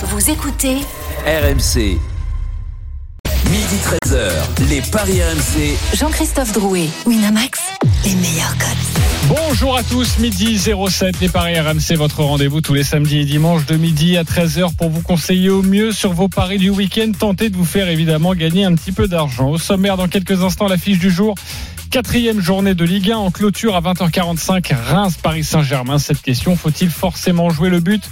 Vous écoutez RMC. Midi 13h, les Paris RMC. Jean-Christophe Drouet, Winamax, les meilleurs codes. Bonjour à tous, midi 07, les Paris RMC, votre rendez-vous tous les samedis et dimanches de midi à 13h pour vous conseiller au mieux sur vos paris du week-end. Tentez de vous faire évidemment gagner un petit peu d'argent. Au sommaire, dans quelques instants, la fiche du jour. Quatrième journée de Ligue 1 en clôture à 20h45, Reims-Paris Saint-Germain. Cette question, faut-il forcément jouer le but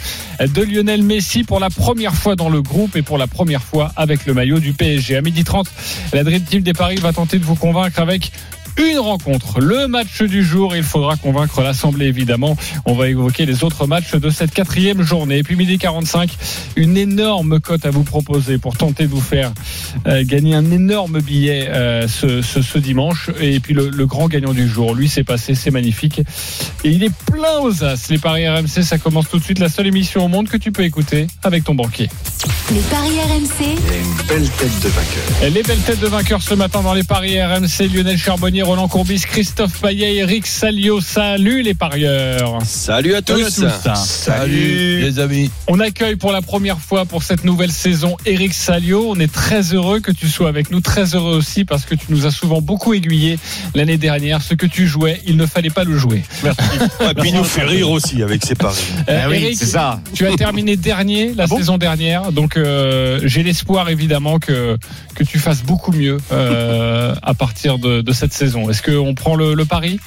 de Lionel Messi pour la première fois dans le groupe et pour la première fois avec le maillot du PSG À 12h30, la Dream Team des Paris va tenter de vous convaincre avec une rencontre, le match du jour. Il faudra convaincre l'Assemblée, évidemment. On va évoquer les autres matchs de cette quatrième journée. Et puis midi 45, une énorme cote à vous proposer pour tenter de vous faire euh, gagner un énorme billet euh, ce, ce, ce, dimanche. Et puis le, le grand gagnant du jour, lui, c'est passé, c'est magnifique. Et il est plein aux as. Les paris RMC, ça commence tout de suite. La seule émission au monde que tu peux écouter avec ton banquier. Les paris RMC. A une belle tête de vainqueur. Les belles têtes de vainqueurs ce matin dans les paris RMC. Lionel Charbonnier, Roland Courbis, Christophe Payet, Eric Salio. Salut les parieurs. Salut à tous. Salut à tous. Salut les amis. On accueille pour la première fois pour cette nouvelle saison Eric Salio. On est très heureux que tu sois avec nous, très heureux aussi parce que tu nous as souvent beaucoup aiguillé l'année dernière. Ce que tu jouais, il ne fallait pas le jouer. Merci. Et puis il nous fait rire aussi avec ses paris. Euh, Ah oui, Eric, c'est ça. tu as terminé dernier la saison dernière, donc euh, j'ai l'espoir évidemment que que tu fasses beaucoup mieux euh, à partir de, de cette saison. Est-ce qu'on prend le, le pari?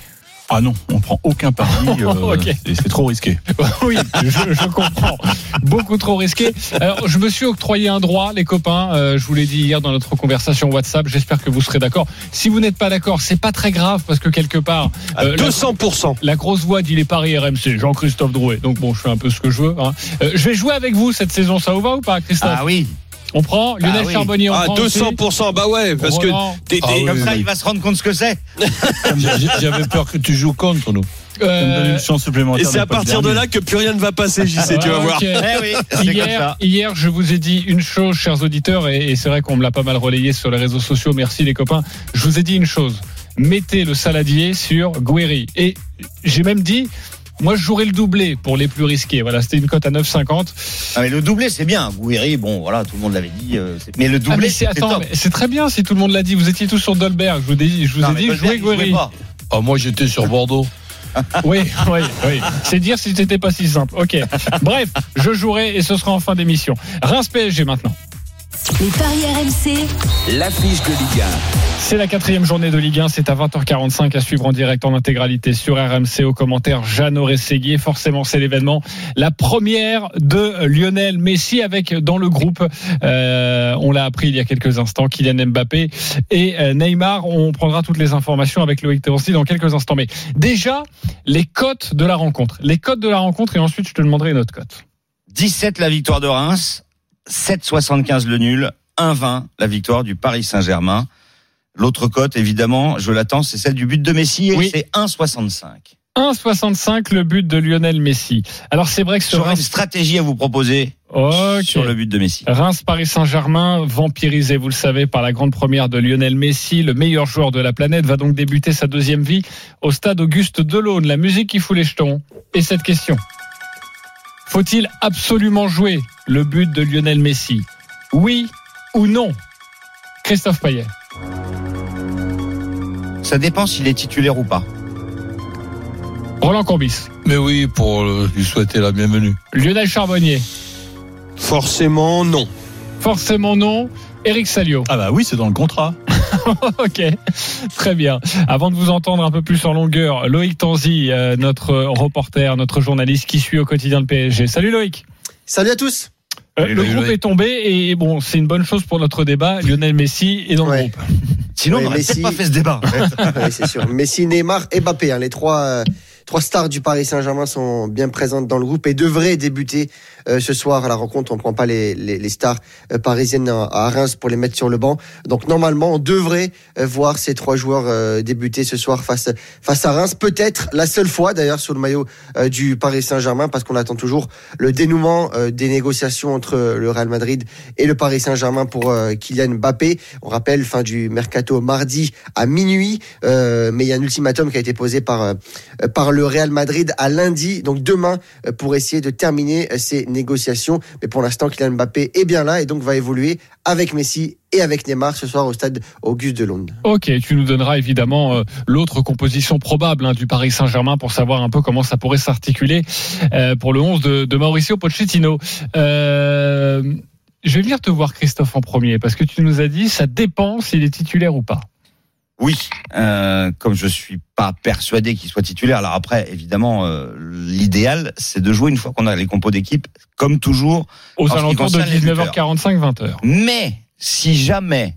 Ah non, on prend aucun pari. euh, C'est trop risqué. Oui, je, je comprends. Beaucoup trop risqué. Alors, je me suis octroyé un droit, les copains. Euh, je vous l'ai dit hier dans notre conversation WhatsApp. J'espère que vous serez d'accord. Si vous n'êtes pas d'accord, c'est pas très grave parce que quelque part, À euh, la- 200%. La grosse voix dit les paris RMC, Jean-Christophe Drouet. Donc bon, je fais un peu ce que je veux. hein. Euh, je vais jouer avec vous cette saison, ça vous va ou pas, Christophe? Ah oui. On prend Lionel oui. Charbonnier, on À prend aussi 200%, bah ouais, parce que t'es- Ah oui, Comme oui, ça, oui. il va se rendre compte ce que c'est. J'avais peur que tu joues contre nous. Ça me donne Euh, une chance supplémentaire. et c'est à partir de là que plus rien ne va passer, j'y sais, tu vas ah, voir. Eh oui, Hier, hier, je vous ai dit une chose, chers auditeurs, et, et c'est vrai qu'on me l'a pas mal relayé sur les réseaux sociaux. Merci les copains. Je vous ai dit une chose. Mettez le saladier sur Guéry. Et j'ai même dit, moi je jouerai le doublé pour les plus risqués. Voilà, c'était une cote à 9,50. Ah, mais le doublé, c'est bien. Gouiri, bon, voilà, tout le monde l'avait dit. euh, mais le Ah, doublé, mais c'est, c'est attends, très bien si tout le monde l'a dit. Vous étiez tous sur Dolberg. Je vous ai dit, je vous Non, ai dit, Dolberg, jouez. Ah, moi, j'étais sur Bordeaux. Oui, oui, oui. C'est dire si c'était pas si simple. Ok. Bref, je jouerai et ce sera en fin d'émission. Reims PSG maintenant. Les paris RMC. L'affiche de Ligue C'est la quatrième journée de Ligue 1, c'est à 20h45 à suivre en direct en intégralité sur RMC au commentaire Jeanne Rességuier. Forcément, c'est l'événement. La première de Lionel Messi avec dans le groupe, euh, on l'a appris il y a quelques instants, Kylian Mbappé et euh, Neymar. On prendra toutes les informations avec Loïc Théosti dans quelques instants. Mais déjà, les cotes de la rencontre. Les cotes de la rencontre et ensuite je te demanderai une autre cote. 17 la victoire de Reims, 7,75 le nul, 1,20 la victoire du Paris Saint-Germain. L'autre cote, évidemment, je l'attends, c'est celle du but de Messi et Oui. c'est 1,65. 1,65 le but de Lionel Messi. Alors c'est vrai que ce J'aurais une Reims... stratégie à vous proposer sur le but de Messi. Reims Paris Saint-Germain, vampirisé, vous le savez, par la grande première de Lionel Messi, le meilleur joueur de la planète, va donc débuter sa deuxième vie au stade Auguste Delaune. La musique qui fout les jetons. Et cette question. Faut-il absolument jouer le but de Lionel Messi? Oui ou non? Christophe Payet. Ça dépend s'il est titulaire ou pas. Roland Courbis. Mais oui, pour euh, lui souhaiter la bienvenue. Lionel Charbonnier. Forcément, non. Forcément non. Eric Salio. Ah bah oui, c'est dans le contrat. ok, très bien. Avant de vous entendre un peu plus en longueur, Loïc Tanzi, euh, notre reporter, notre journaliste qui suit au quotidien le PSG. Salut Loïc. Salut à tous. Euh, Salut, le Loïc. groupe est tombé et bon, c'est une bonne chose pour notre débat. Lionel Messi est dans Ouais. le groupe. Sinon, Ouais, on n'aurait Messi- peut-être pas fait ce débat. en fait. oui, c'est sûr. Messi, Neymar et Mbappé, hein, les trois, euh, trois stars du Paris Saint-Germain sont bien présentes dans le groupe et devraient débuter euh, ce soir à la rencontre. On prend pas les, les, stars euh, parisiennes à, Reims pour les mettre sur le banc. Donc normalement, on devrait euh, voir ces trois joueurs débuter ce soir face face à Reims. Peut-être la seule fois d'ailleurs sur le maillot du Paris Saint-Germain parce qu'on attend toujours le dénouement des négociations entre le Real Madrid et le Paris Saint-Germain pour Kylian Mbappé. On rappelle fin du mercato mardi à minuit, mais il y a un ultimatum qui a été posé par par le le Real Madrid à lundi, donc demain, euh, pour essayer de terminer euh, ces négociations. Mais pour l'instant, Kylian Mbappé est bien là et donc va évoluer avec Messi et avec Neymar ce soir au stade Auguste de Londres. Ok, tu nous donneras évidemment euh, l'autre composition probable hein, du Paris Saint-Germain pour savoir un peu comment ça pourrait s'articuler pour le 11 de, Mauricio Pochettino. Je vais venir te voir Christophe en premier parce que tu nous as dit ça dépend s'il est titulaire ou pas. Oui, euh, comme je suis pas persuadé qu'il soit titulaire. Alors après, évidemment, euh, l'idéal, c'est de jouer une fois qu'on a les compos d'équipe, comme toujours. Aux alentours de concerne les 19h45, 20h. Mais si jamais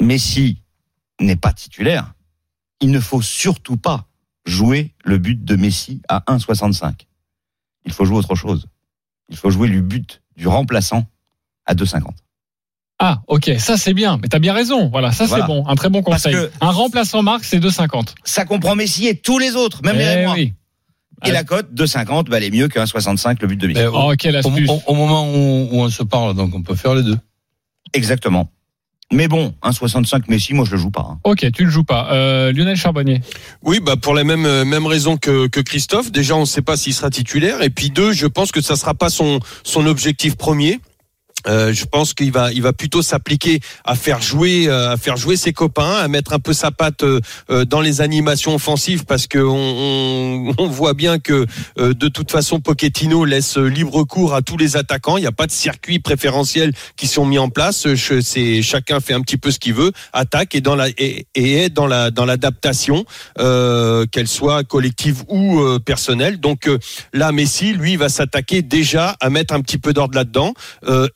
Messi n'est pas titulaire, il ne faut surtout pas jouer le but de Messi à 1,65. Il faut jouer autre chose. Il faut jouer le but du remplaçant à 2,50. Ah, ok, ça c'est bien, mais t'as bien raison. Voilà, ça Voilà. c'est bon, un très bon conseil. Un remplaçant Marc, c'est 2,50. Ça comprend Messi et tous les autres, même les Eh oui. Et la cote 2,50, bah, elle est mieux que 1,65 le but de Messi. Au, Oh, quelle au- astuce. au- au moment où, où on se parle, donc on peut faire les deux. Exactement. Mais bon, 1,65 Messi, moi je le joue pas. hein. Ok, tu le joues pas. Euh, Lionel Charbonnier. Oui, bah pour la même euh, même raison que, que Christophe. Déjà, on ne sait pas s'il sera titulaire. Et puis deux, je pense que ça sera pas son son objectif premier. Euh, je pense qu'il va, il va plutôt s'appliquer à faire jouer, euh, à faire jouer ses copains, à mettre un peu sa patte euh, euh, dans les animations offensives, parce que on, on, on voit bien que euh, de toute façon Pochettino laisse libre cours à tous les attaquants. Il n'y a pas de circuit préférentiel qui sont mis en place. C'est chacun fait un petit peu ce qu'il veut, attaque et dans la et, et est dans la dans l'adaptation, euh, qu'elle soit collective ou personnelle. Donc là, Messi, lui, va s'attaquer déjà à mettre un petit peu d'ordre là-dedans.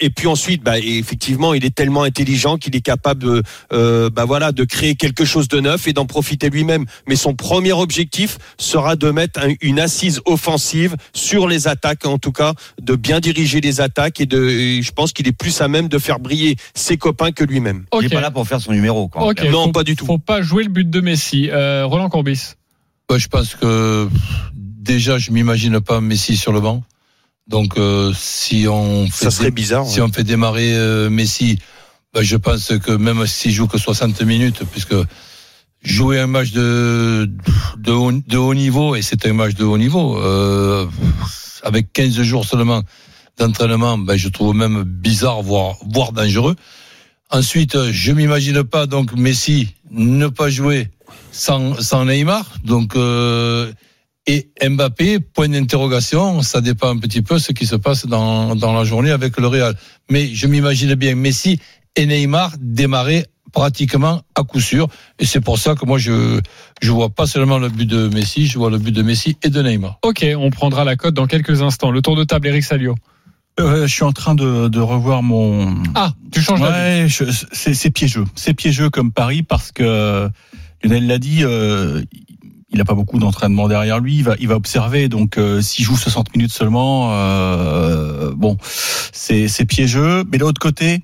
Et puis ensuite, bah, et effectivement, il est tellement intelligent qu'il est capable de, euh, bah voilà, de créer quelque chose de neuf et d'en profiter lui-même. Mais son premier objectif sera de mettre un- une assise offensive sur les attaques, en tout cas, de bien diriger les attaques et de, et je pense qu'il est plus à même de faire briller ses copains que lui-même. Il est pas là pour faire son numéro. Quoi, Non, faut- pas du tout. Faut pas jouer le but de Messi. Euh, Roland Courbis. Ouais, je pense que déjà, je m'imagine pas Messi sur le banc. Donc, euh, si on fait Ça serait bizarre. si on fait démarrer euh, Messi, ben, je pense que même s'il joue que 60 minutes, puisque jouer un match de de haut, de haut niveau et c'est un match de haut niveau euh, avec 15 jours seulement d'entraînement, ben, je trouve même bizarre voire voire dangereux. Ensuite, je m'imagine pas donc Messi ne pas jouer sans sans Neymar, donc euh, et Mbappé, point d'interrogation, ça dépend un petit peu ce qui se passe dans, dans la journée avec le Real. Mais je m'imagine bien Messi et Neymar démarrer pratiquement à coup sûr. Et c'est pour ça que moi, je je vois pas seulement le but de Messi, je vois le but de Messi et de Neymar. Ok, on prendra la cote dans quelques instants. Le tour de table, Eric Salio. Euh, je suis en train de, de revoir mon. Ah, tu changes. Ouais, c'est piégeux. C'est piégeux comme pari parce que Lionel l'a dit, euh, il n'a pas beaucoup d'entraînement derrière lui. Il va, il va observer. Donc, euh, s'il joue 60 minutes seulement, euh, bon, c'est c'est piégeux. Mais de l'autre côté,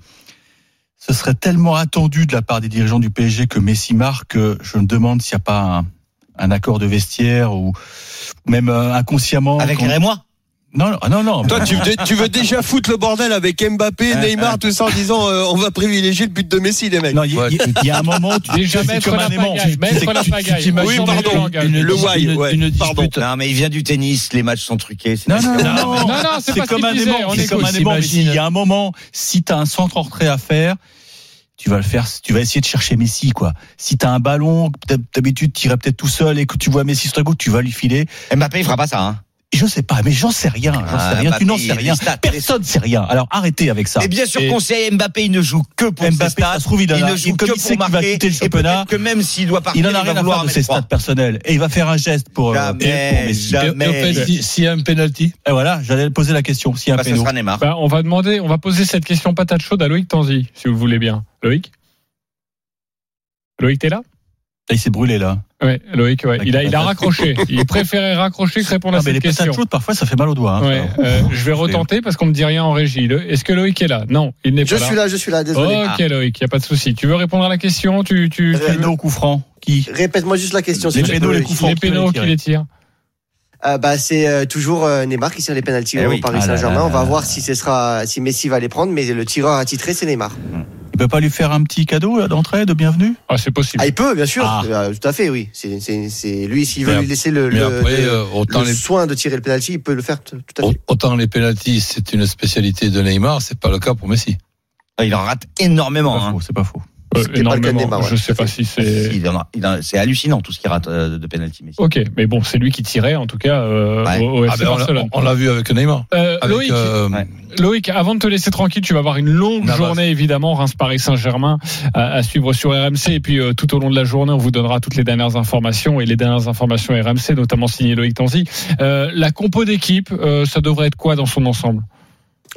ce serait tellement attendu de la part des dirigeants du PSG que Messi marque. que Je me demande s'il n'y a pas un, un accord de vestiaire ou même euh, inconsciemment. Avec quand- les Rémois Non, non, non, non. Toi, tu, veux- tu veux déjà foutre le bordel avec Mbappé, Neymar, tout ça en disant euh, on va privilégier le but de Messi, les mecs. Non, il y, a- il y y a un moment, tu Déjà c'est mettre comme la un aimant. Oui, pardon. une- Le why, une- ouais, une pardon. Non, mais il vient du tennis, les matchs sont truqués. Non, non, non, Non, non, c'est comme un aimant. on C'est comme un aimant. Il y a un moment, si tu as un centre en retrait à faire, tu vas le faire. Tu vas essayer de chercher Messi, quoi. Si tu as un ballon, d'hab- d'habitude, tu irais peut-être tout seul et que tu vois Messi sur ta gauche, tu vas lui filer. Mbappé, il fera pas ça. Hein. Je sais pas, mais j'en sais rien. J'en Ah, sais rien. Tu n'en sais rien. stats. Personne sait rien. Alors arrêtez avec ça. Et bien sûr Et- qu'on sait, Mbappé, il ne joue que pour ses Mbappé, stats. ça se trouve, il en il ne joue que il sait pour marquer. quitter le Et championnat, peut-être que même s'il doit partir, Il en a rien à vouloir faire de ses stats personnels. Et il va faire un geste pour, euh, Jamais, pour Messi. jamais. Et en fait, si- s'il y a un penalty, Et voilà, j'allais poser la question. S'il y a un Bah, Neymar. Ben, on va demander, on va poser cette question patate chaude à Loïc Tanzi, si vous le voulez bien. Loïc? Loïc, t'es là? Il s'est brûlé là. Ouais, Loïc, ouais. Il a, il a raccroché. Il préférait raccrocher que répondre à Ah, mais les cette patates question. chaudes, parfois, ça fait mal aux doigts. hein. Ouais, euh, je vais retenter parce qu'on me dit rien en régie. Est-ce que Loïc est là? Non, il n'est Je pas suis là, je suis là, désolé. Ok Loïc, il y a pas de souci. Tu veux répondre à la question? Tu, tu, tu Les pénaux au coup franc. Qui? Répète-moi juste la question. Les s'il te pénaux, plaît. les coups francs. les pénaux qui les tirent? Euh, bah, c'est euh, toujours euh, Neymar qui tire les pénaltys Eh au oui. Paris Ah Saint-Germain. On va là voir là. si ce sera si Messi va les prendre, mais le tireur attitré c'est Neymar. peut pas lui faire un petit cadeau d'entrée, de bienvenue? Ah, c'est possible. Ah, il peut, bien sûr. Ah. Euh, tout à fait, oui. C'est, c'est, c'est lui, s'il veut lui laisser le, le, après, le- autant le les, soin de tirer le penalty, il peut le faire tout à fait. autant les pénalties, c'est une spécialité de Neymar, c'est pas le cas pour Messi. Ah, Il en rate C'est énormément. pas hein. faux, c'est pas faux. Euh, pas le je sais pas si c'est. C'est hallucinant tout ce qu'il rate euh, de penalty. Messi. Ok, mais bon, c'est lui qui tirait en tout cas euh, Ouais. au, au Ah ben, on l'a- Barcelone. on l'a vu avec Neymar. Euh, Avec, Loïc, euh, Ouais. Loïc, avant de te laisser tranquille, tu vas avoir une longue Navas. journée évidemment, Reims Paris Saint-Germain à, à suivre sur RMC et puis euh, tout au long de la journée, on vous donnera toutes les dernières informations et les dernières informations RMC, notamment signé Loïc Tanzi. Euh, la compo d'équipe, euh, ça devrait être quoi dans son ensemble?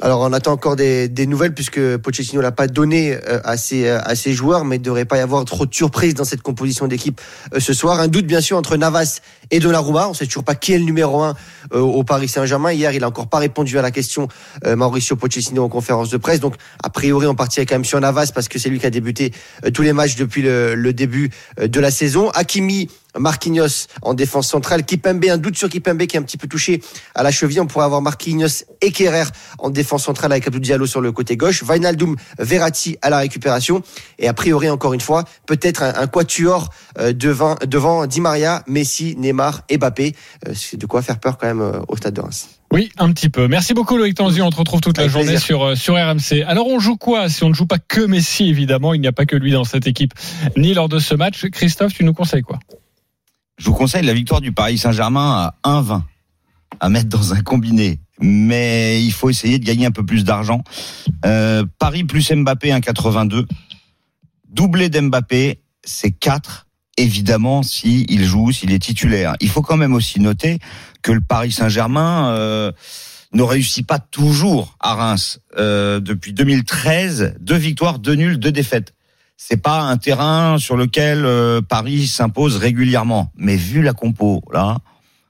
Alors, on attend encore des, des nouvelles puisque Pochettino l'a pas donné euh, à ses, euh, à ses joueurs, mais il ne devrait pas y avoir trop de surprises dans cette composition d'équipe euh, ce soir. Un doute, bien sûr, entre Navas et Donnarumma. On sait toujours pas qui est le numéro un au Paris Saint-Germain. Hier, il a encore pas répondu à la question Mauricio Pochettino en conférence de presse. Donc, a priori, on partirait quand même sur Navas parce que c'est lui qui a débuté tous les matchs depuis le, le début de la saison. Hakimi, Marquinhos en défense centrale. Kipembe, un doute sur Kipembe qui est un petit peu touché à la cheville. On pourrait avoir Marquinhos et Kerrer en défense centrale avec Abdou Diallo sur le côté gauche. Wijnaldum, Verratti à la récupération. Et a priori, encore une fois, peut-être un, un quatuor euh, devant, devant Di Maria, Messi, Neymar et Mbappé. Euh, C'est de quoi faire peur quand même euh, au stade de Reims. Oui, un petit peu. Merci beaucoup Loïc Tanzi. On te retrouve toute la Avec journée plaisir. sur sur RMC. Alors on joue quoi Si on ne joue pas que Messi, évidemment, il n'y a pas que lui dans cette équipe, ni lors de ce match. Christophe, tu nous conseilles quoi? Je vous conseille la victoire du Paris Saint-Germain à 1,20 à mettre dans un combiné. Mais il faut essayer de gagner un peu plus d'argent. Euh, Paris plus Mbappé 1,82. Doublé d'Mbappé, c'est 4. Évidemment, s'il il joue, s'il est titulaire. Il faut quand même aussi noter que le Paris Saint-Germain euh, ne réussit pas toujours à Reims. Euh, depuis 2013, deux victoires, deux nuls, deux défaites c'est pas un terrain sur lequel euh, Paris s'impose régulièrement. Mais vu la compo là,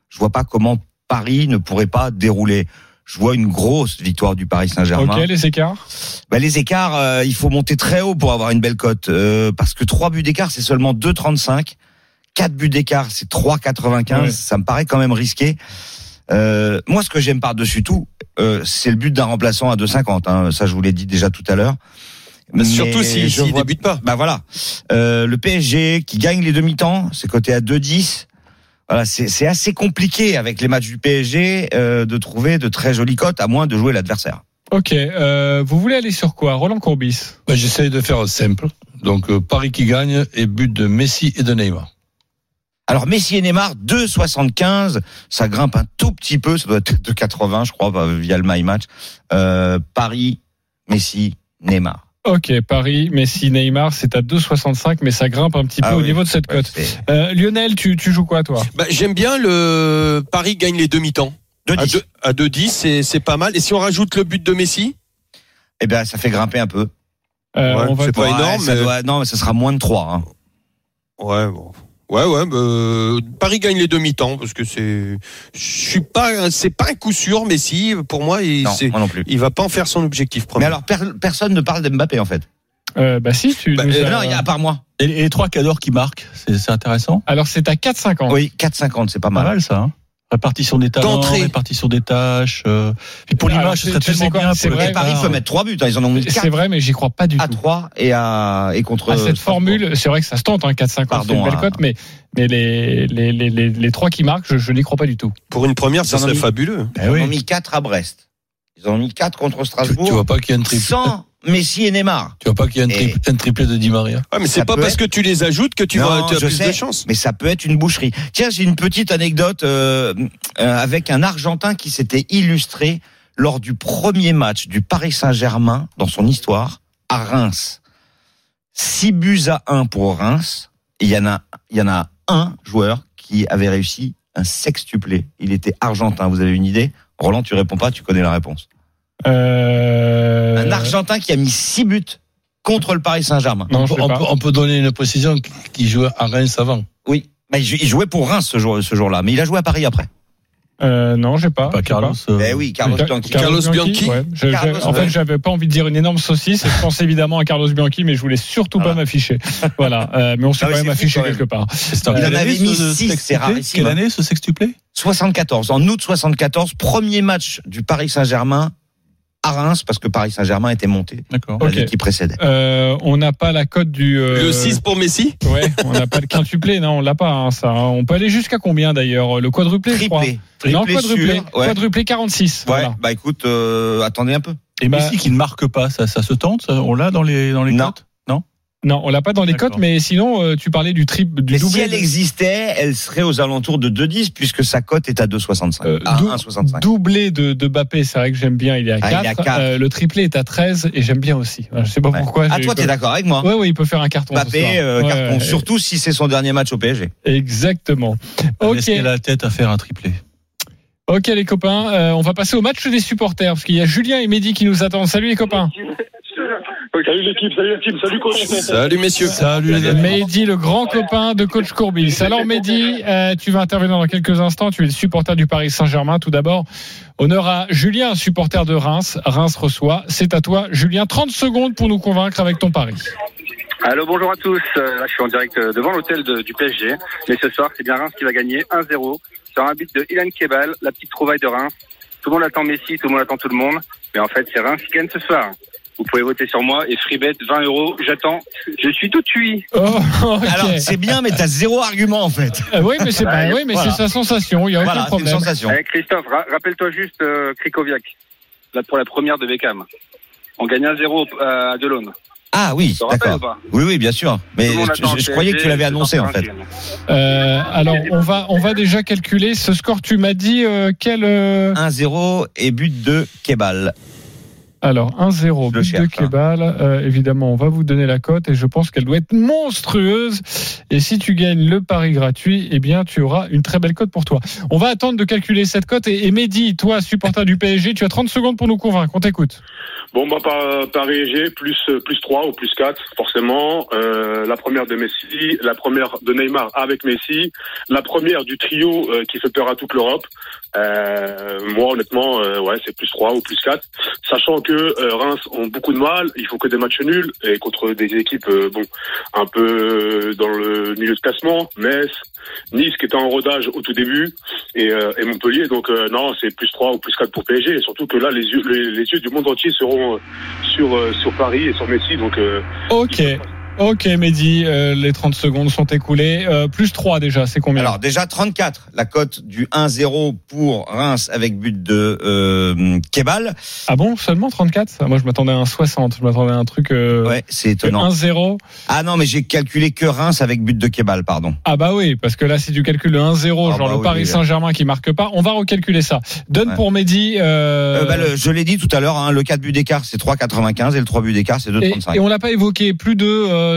je vois pas comment Paris ne pourrait pas dérouler. Je vois une grosse victoire du Paris Saint-Germain. Ok, les écarts Bah, les écarts, euh, il faut monter très haut pour avoir une belle cote. euh, parce que trois buts d'écart, c'est seulement 2,35. Quatre buts d'écart, c'est 3,95. Ouais. Ça me paraît quand même risqué. Euh, moi, ce que j'aime par-dessus tout, euh, c'est le but d'un remplaçant à 2,50. Hein. Ça, je vous l'ai dit déjà tout à l'heure. Mais surtout s'il je s'il vois- débute pas. Bah voilà. Euh, le PSG qui gagne les demi-temps, c'est coté à 2,10. Voilà, c'est assez compliqué avec les matchs du PSG euh, de trouver de très jolies cotes, à moins de jouer l'adversaire. Ok, euh, vous voulez aller sur quoi? Roland Courbis Ben, J'essaye de faire simple. Donc euh, Paris qui gagne et but de Messi et de Neymar. Alors Messi et Neymar 2,75, ça grimpe un tout petit peu, ça doit être 2,80 je crois bah, via le My Match. Euh, Paris, Messi, Neymar. Ok, Paris, Messi, Neymar, c'est à 2,65, mais ça grimpe un petit peu Ah au oui. niveau de cette cote. Euh, Lionel, tu, tu joues quoi toi? Bah, J'aime bien le Paris gagne les demi-temps. À 2,10. deux- À 2-10, c'est c'est pas mal. Et si on rajoute le but de Messi? Eh bien, ça fait grimper un peu. Euh, Ouais, c'est pas Ouais, énorme, ça mais- doit- non, mais ça sera moins de 3. Hein. Ouais, bon. Ouais, ouais, bah, Paris gagne les demi-temps parce que c'est, je suis pas, c'est pas un coup sûr, Messi. Pour moi, il, Non, c'est- moi non plus. il va pas en faire son objectif premier. Mais alors, per- personne ne parle d'Mbappé en fait. Euh, bah si, tu Bah, euh, as- Non, il y a à part moi. Et, et les trois cadors qui marquent, c'est c'est intéressant? Alors c'est à 4,50. Oui, 4,50, c'est pas Pas mal. mal ça. Hein répartition des talents, D'entrée. répartition des tâches. euh, Puis pour Alors, l'image, ce serait tellement quoi, bien. c'est pour vrai, Paris peut mettre 3 buts. hein. Ils en ont mis C'est 4 vrai, mais j'y crois pas du à tout. 3 et, à, et contre. À cette formule, c'est vrai que ça se tente, hein, 4,50, c'est Pardon, une belle hein. cote, mais, mais les, les, les, les, les trois qui marquent, je, je n'y crois pas du tout. Pour une première, ça serait fabuleux. Ils en ont mis 4 à Brest. Ils en ont mis 4 contre Strasbourg. tu vois pas qu'il y a un triplé. Sans Messi et Neymar. Tu vois pas qu'il y a un, Et- triplé, un triplé de Di Maria? Ah, mais c'est pas parce être- que tu les ajoutes que tu Non, vas, tu as plus sais. de chance. Mais ça peut être une boucherie. Tiens, j'ai une petite anecdote euh, euh, avec un Argentin qui s'était illustré lors du premier match du Paris Saint-Germain dans son histoire à Reims. 6 buts à 1 pour Reims. Il y en a, il y en a un joueur qui avait réussi un sextuplé. Il était argentin. Vous avez une idée? Roland, tu réponds pas, tu connais la réponse. Euh... Un Argentin qui a mis 6 buts contre le Paris Saint-Germain. Non, on, peut, sais on pas. peut- on peut donner une précision qui- jouait à Reims avant. Oui. Mais il jou- il jouait pour Reims ce jour, ce jour-là, mais il a joué à Paris après. Euh, non, j'ai pas. Pas Carlos. euh, Eh oui, Carlos Ca- Bianchi. Carlos Bianchi. ouais. Je- Carlos, en fait, j'avais pas envie de dire une énorme saucisse. et Je pense évidemment à Carlos Bianchi, mais je voulais surtout pas m'afficher. Voilà. Euh, mais on s'est Ah quand même affiché quand même. quelque part. Il en avait mis ce six, sextuplé c'est rarissime, Quelle année ce sextuplé? 74, en août 74, premier match du Paris Saint-Germain à Reims parce que Paris Saint-Germain était monté D'accord. l'année qui précédait. Euh, on n'a pas la cote du. euh, Le 6 pour Messi? Ouais, on n'a pas le quintuplé, non, on l'a pas, hein, ça. hein. On peut aller jusqu'à combien d'ailleurs Le quadruplé, je crois? Triplé. non, Triplé quadruplé. sûr, ouais. Quadruplé 46. Ouais, Voilà. bah écoute, euh, attendez un peu. Et Bah- Messi qui ne marque pas, ça, ça se tente ça On l'a dans les, dans les Non. cotes? Non on l'a pas dans les cotes, mais sinon, euh, tu parlais du triple, du Mais si elle de- existait, elle serait aux alentours de 2,10 puisque sa cote est à 2,65. Euh, à dou- 1,65. doublé de, de Bappé, c'est vrai que j'aime bien, il est à Ah, 4. il est à quatre. le triplé est à 13 et j'aime bien aussi. Je sais pas Ouais. pourquoi. Ah, toi, t'es d'accord avec moi Ouais, ouais, il peut faire un carton. ce soir. Mbappé, euh, carton. ouais, Surtout si c'est son dernier match au PSG. Exactement. Ok, Est-ce qu'elle a la tête à faire un triplé ok les copains, euh, on va passer au match des supporters parce qu'il y a Julien et Mehdi qui nous attendent. Salut les copains. Salut l'équipe, salut la team, salut coach. Salut messieurs. Salut les amis. Mehdi, le grand copain de coach Courbis. Alors Mehdi, euh, tu vas intervenir dans quelques instants. Tu es le supporter du Paris Saint-Germain. Tout d'abord, honneur à Julien, supporter de Reims. Reims reçoit. C'est à toi, Julien. 30 secondes pour nous convaincre avec ton pari. Allô, bonjour à tous. Euh, Là, je suis en direct euh, devant l'hôtel de- du PSG. Mais ce soir, c'est bien Reims qui va gagner 1-0 sur un but de Ilan Kebal, la petite trouvaille de Reims. Tout le monde attend Messi, tout le monde attend tout le monde. Mais en fait, c'est Reims qui gagne ce soir. Vous pouvez voter sur moi et Freebet 20 euros. J'attends. Je suis tout cuit. Oh, ok. Alors, c'est bien, mais t'as zéro argument, en fait. Euh, oui, mais c'est bah, oui, mais Voilà. c'est sa sensation. Il y a aucun une problème. sensation. Eh, Christophe, ra- rappelle-toi juste euh, Krikoviak, là pour la première de Beckham. On gagne 1-0 à Delaune. Ah oui, d'accord. pas Oui, oui, bien sûr. Mais je, croyais que tu l'avais annoncé, en fait. Euh, alors, on va, on va déjà calculer ce score. Tu m'as dit euh, quel euh, 1-0 et but de Kebal. Alors, 1-0, Je le but de hein. Kebal. Euh, évidemment, on va vous donner la cote et je pense qu'elle doit être monstrueuse. Et si tu gagnes le pari gratuit, eh bien, tu auras une très belle cote pour toi. On va attendre de calculer cette cote. Et, et Mehdi, toi, supporter du PSG, tu as 30 secondes pour nous convaincre. On t'écoute. Bon, bah, par, Paris G, plus, euh, plus 3 ou plus 4, forcément. Euh, la première de Messi, la première de Neymar avec Messi, la première du trio euh, qui fait peur à toute l'Europe. Euh, moi, honnêtement, euh, ouais, c'est plus 3 ou plus 4. Sachant que euh, Reims ont beaucoup de mal, il faut que des matchs nuls, et contre des équipes, euh, bon, un peu euh, dans le milieu de classement, Metz, Nice qui était en rodage au tout début, et, euh, et Montpellier. Donc euh, non, c'est plus 3 ou plus 4 pour PSG. Et surtout que là, les yeux, les, les yeux du monde entier seront sur, euh, sur Paris et sur Messi. Donc Ok. Ok, Mehdi, euh, les 30 secondes sont écoulées. Euh, plus 3 déjà, c'est combien Alors déjà 34, la cote du 1-0 pour Reims avec but de euh, Kebal. Ah bon, seulement 34 Moi, je m'attendais à un 60. Je m'attendais à un truc euh, Ouais, c'est étonnant. 1-0. Ah non, mais j'ai calculé que Reims avec but de Kebal, pardon. Ah bah oui, parce que là, si tu calcules le 1-0, Ah genre bah le oui, Paris. Saint-Germain qui marque pas, on va recalculer ça. Donne Ouais. pour Mehdi. Bah, le- je l'ai dit tout à l'heure, hein, le 4 buts d'écart c'est 3,95 et le 3 buts d'écart c'est et, 2,35. et on l'a pas évoqué, plus de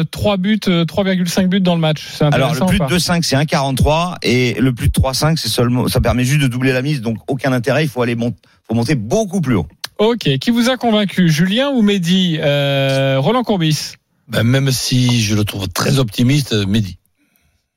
3 buts, euh, 3,5 buts dans le match. C'est Alors le plus de pas 2,5 c'est 1,43 et le plus de 3,5 c'est seulement, ça permet juste de doubler la mise, donc aucun intérêt, il faut aller faut monter beaucoup plus haut. Ok, qui vous a convaincu, Julien ou Mehdi euh, Roland Courbis? Ben, même si je le trouve très optimiste, Mehdi.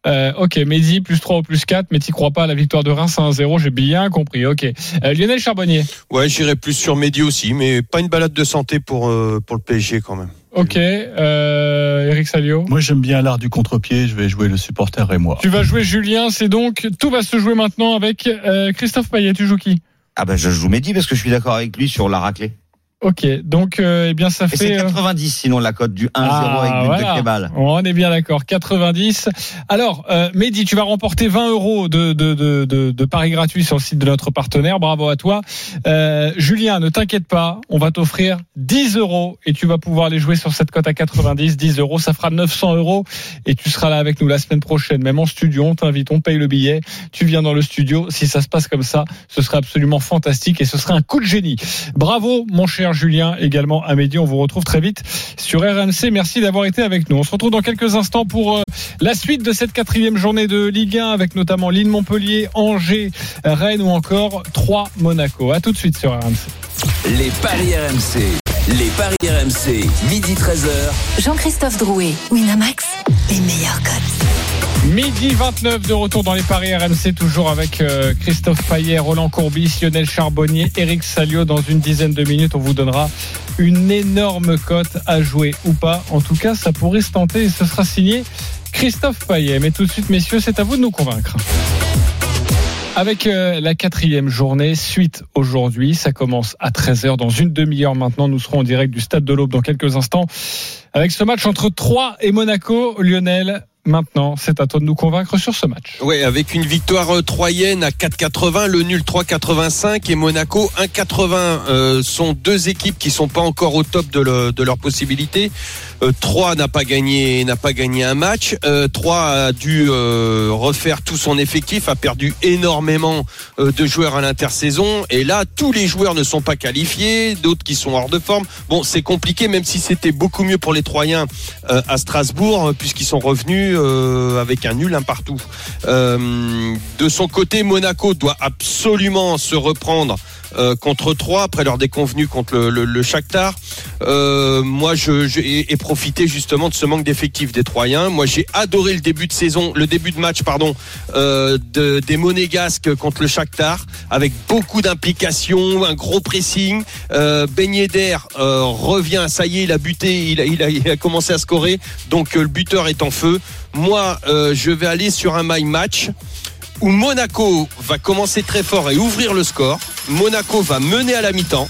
Euh, ok, Mehdi, plus 3 ou plus 4, mais t'y crois pas à la victoire de Reims à 1-0, j'ai bien compris, ok. Euh, Lionel Charbonnier, Ouais, j'irai plus sur Mehdi aussi, mais pas une balade de santé pour, euh, pour le PSG quand même. ok. Euh, Eric Salio Moi, j'aime bien l'art du contre-pied. Je vais jouer le supporter et moi. Tu vas jouer Julien, c'est donc tout va se jouer maintenant avec euh, Christophe Payet. Tu joues qui? Ah bah je joue Mehdi parce que je suis d'accord avec lui sur la raclée. Ok, donc euh, eh bien ça Et fait. c'est euh, 90 sinon la cote du 1-0 Ah, avec but voilà. de Kebal. On est bien d'accord, 90. Alors, euh, Mehdi, tu vas remporter 20 euros de, de, de, de, de paris gratuits sur le site de notre partenaire. Bravo à toi. Euh, Julien, ne t'inquiète pas, on va t'offrir 10 euros et tu vas pouvoir aller jouer sur cette cote à 90. 10 euros, ça fera 900 euros et tu seras là avec nous la semaine prochaine, même en studio. On t'invite, on paye le billet. Tu viens dans le studio. Si ça se passe comme ça, ce serait absolument fantastique et ce serait un coup de génie. Bravo, mon cher Julien, également à Mehdi. On vous retrouve très vite sur RMC. Merci d'avoir été avec nous. On se retrouve dans quelques instants pour euh, la suite de cette quatrième journée de Ligue 1 avec notamment Lille Montpellier, Angers, Rennes ou encore 3 Monaco. À tout de suite sur RMC. Les paris RMC. Les paris RMC. Midi 13h. Jean-Christophe Drouet, Winamax, les meilleurs codes. Midi 29 de retour dans les paris RMC, toujours avec euh, Christophe Payet, Roland Courbis, Lionel Charbonnier, Eric Salio. Dans une dizaine de minutes, on vous donnera une énorme cote à jouer ou pas. En tout cas, ça pourrait se tenter et ce sera signé Christophe Payet. Mais tout de suite, messieurs, c'est à vous de nous convaincre. Avec euh, la quatrième journée, suite aujourd'hui, ça commence à 13h. Dans une demi-heure maintenant, nous serons en direct du Stade de l'Aube dans quelques instants. Avec ce match entre Troyes et Monaco, Lionel, maintenant, c'est à toi de nous convaincre sur ce match. Ouais, avec une victoire euh, troyenne à 4,80, le nul 3,85 et Monaco 1,80 euh, sont deux équipes qui sont pas encore au top de, le- de leurs possibilités. Euh, Troyes n'a pas gagné, n'a pas gagné un match. Euh, Troyes a dû euh, refaire tout son effectif, a perdu énormément euh, de joueurs à l'intersaison et là tous les joueurs ne sont pas qualifiés, d'autres qui sont hors de forme. Bon, c'est compliqué, même si c'était beaucoup mieux pour les Troyens à Strasbourg puisqu'ils sont revenus euh, avec un nul un partout. Euh, de son côté, Monaco doit absolument se reprendre euh, contre Troyes après leur déconvenu contre le, le, Shakhtar. Moi, je, ai, profité justement de ce manque d'effectifs des Troyens. Moi, j'ai adoré le début de saison, le début de match, pardon, de, des Monégasques contre le Shakhtar, avec beaucoup d'implication, un gros pressing. Euh, ben Yedder revient, ça y est, il a buté, il a, commencé à scorer, donc le buteur est en feu. Moi, euh, je vais aller sur un my match où Monaco va commencer très fort et ouvrir le score. Monaco va mener à la mi-temps.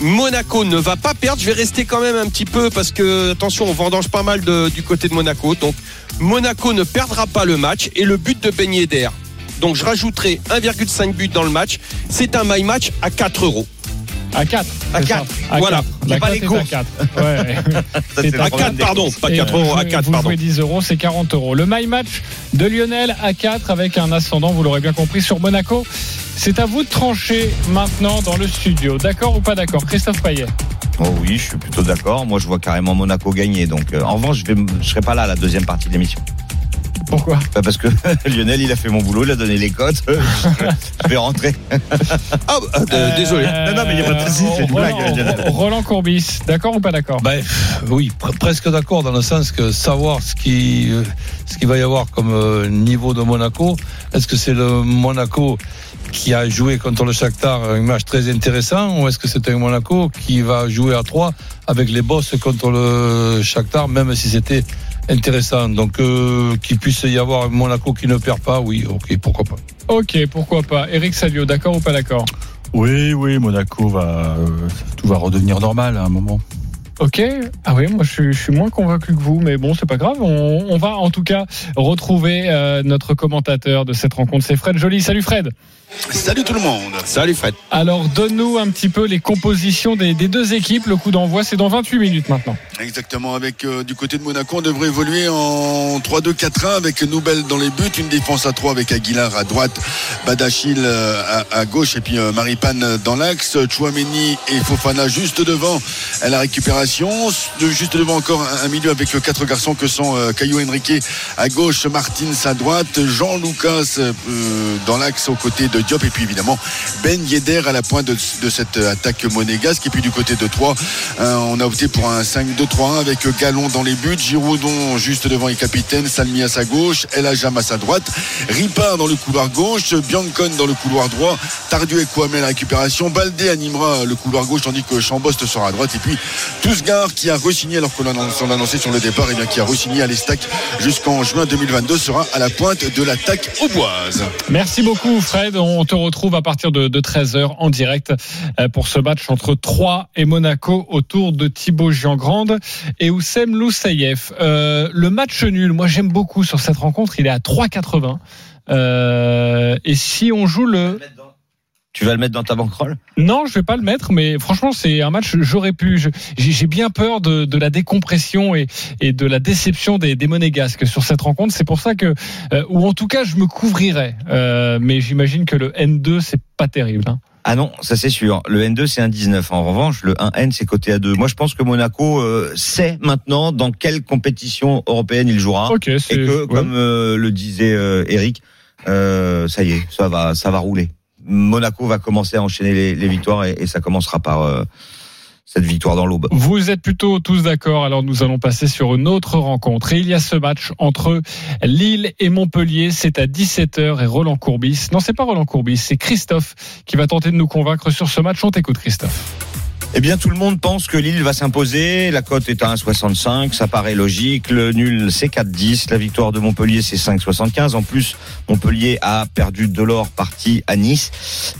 Monaco ne va pas perdre. Je vais rester quand même un petit peu parce que, attention, on vendange pas mal du côté de Monaco. Donc, Monaco ne perdra pas le match et le but de Ben Yedder. Donc, je rajouterai 1,5 but dans le match. C'est un my match à 4 euros. À 4. À quatre. Voilà. La pas les est à courses. 4. Ouais. C'est À problème 4, des pardon. courses. Pas Et, 4 euh, euros, à vous- 4, vous pardon. jouez 10 euros, c'est 40 euros. Le My Match de Lionel à 4 avec un ascendant, vous l'aurez bien compris, sur Monaco. C'est à vous de trancher maintenant dans le studio. D'accord ou pas d'accord? Christophe Payet Oh oui, je suis plutôt d'accord. Moi, je vois carrément Monaco gagner. Donc, euh, en revanche, je je serai pas là à la deuxième partie de l'émission. Pourquoi? Pas Parce que Lionel, il a fait mon boulot, il a donné les cotes. je vais rentrer. Ah, euh, désolé. Non, non, mais il y a pas de souci, c'est une Roland, blague, Lionel. Roland Courbis, d'accord ou pas d'accord? Ben, oui, pre- presque d'accord dans le sens que savoir ce qui, euh, ce qu'il va y avoir comme euh, niveau de Monaco. Est-ce que c'est le Monaco qui a joué contre le Shakhtar un match très intéressant ou est-ce que c'est un Monaco qui va jouer à 3 avec les boss contre le Shakhtar même si c'était intéressant. Donc euh, qu'il puisse y avoir un Monaco qui ne perd pas, oui, ok, pourquoi pas. Ok, pourquoi pas. Eric Salio, d'accord ou pas d'accord? Oui, oui, Monaco va, euh, tout va redevenir normal à un moment. Ok. Ah oui, moi je suis, je suis moins convaincu que vous, mais bon, c'est pas grave. On, on va en tout cas retrouver euh, notre commentateur de cette rencontre. C'est Fred Joly. Salut Fred. Salut tout le monde. Salut Fred. Alors donne-nous un petit peu les compositions des, des deux équipes. Le coup d'envoi, c'est dans 28 minutes maintenant. Exactement, avec euh, du côté de Monaco, on devrait évoluer en 3-2-4-1 avec Noubel dans les buts, une défense à 3 avec Aguilar à droite, Badachil euh, à, à gauche et puis euh, Maripane dans l'axe, Chouameni et Fofana juste devant à la récupération, Juste devant encore un, milieu avec euh, quatre garçons que sont euh, Caio Henrique à gauche, Martins à droite, Jean Lucas euh, dans l'axe aux côtés de Diop et puis évidemment Ben Yedder à la pointe de, cette attaque monégasque et puis du côté de Troyes euh, on a opté pour un 5-2-3-1 avec Gallon dans les buts, Giroudon juste devant les capitaines, Salmi à sa gauche, El Ajam à sa droite, Ripard dans le couloir gauche, Biancon dans le couloir droit, Tardieu et Kouamé à la récupération, Baldé animera le couloir gauche tandis que Chambost sera à droite et puis Tousgar qui a re-signé alors qu'on l'a on l'a annoncé sur le départ et bien qui a re-signé à l'Estac jusqu'en juin 2022 sera à la pointe de l'attaque auboise. Merci beaucoup Fred. On te retrouve à partir de, de 13h en direct euh, pour ce match entre Troyes et Monaco autour de Thibaut Giangrande et Oussem Loussaïef. Euh, le match nul, moi j'aime beaucoup sur cette rencontre, il est à 3,80. Euh, et si on joue le... Tu vas le mettre dans ta banquerolle? Non, je vais pas le mettre, mais franchement, c'est un match. J'aurais pu. J'ai bien peur de, de la décompression et, et de la déception des, des Monégasques sur cette rencontre. C'est pour ça que, euh, ou en tout cas, je me couvrirais. Euh, mais j'imagine que le N2, c'est pas terrible. hein. Ah non, ça c'est sûr. Le N2 c'est un 19. En revanche, le 1N c'est coté à 2. Moi je pense que Monaco euh, sait maintenant dans quelle compétition européenne il jouera. Ok, Et que, ouais. comme le disait Eric, ça y est, ça va, ça va rouler. Monaco va commencer à enchaîner les, victoires et, et ça commencera par euh, cette victoire dans l'aube. Vous êtes plutôt tous d'accord, alors nous allons passer sur une autre rencontre. Et il y a ce match entre Lille et Montpellier, c'est à 17h et Roland Courbis. Non, c'est pas Roland Courbis, c'est Christophe qui va tenter de nous convaincre sur ce match. On t'écoute Christophe. Eh bien, tout le monde pense que Lille va s'imposer. La cote est à 1,65. Ça paraît logique. Le nul, c'est 4,10. La victoire de Montpellier, c'est 5,75. En plus, Montpellier a perdu de l'or parti à Nice.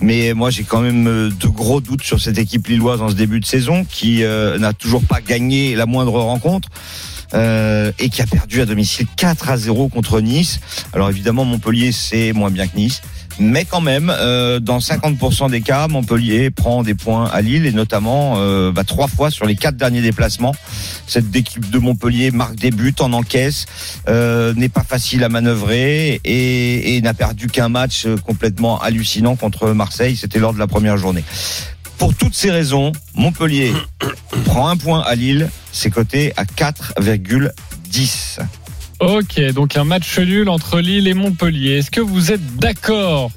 Mais moi, j'ai quand même euh, de gros doutes sur cette équipe lilloise en ce début de saison qui euh, n'a toujours pas gagné la moindre rencontre. euh, et qui a perdu à domicile 4 à 0 contre Nice. Alors évidemment, Montpellier, c'est moins bien que Nice. Mais quand même, euh, dans 50% des cas, Montpellier prend des points à Lille et notamment euh, bah, trois fois sur les quatre derniers déplacements. Cette équipe de Montpellier marque des buts, en encaisse, euh, n'est pas facile à manœuvrer et, et n'a perdu qu'un match euh, complètement hallucinant contre Marseille. C'était lors de la première journée. Pour toutes ces raisons, Montpellier prend un point à Lille. C'est coté à 4,10. Ok, donc un match nul entre Lille et Montpellier. Est-ce que vous êtes d'accord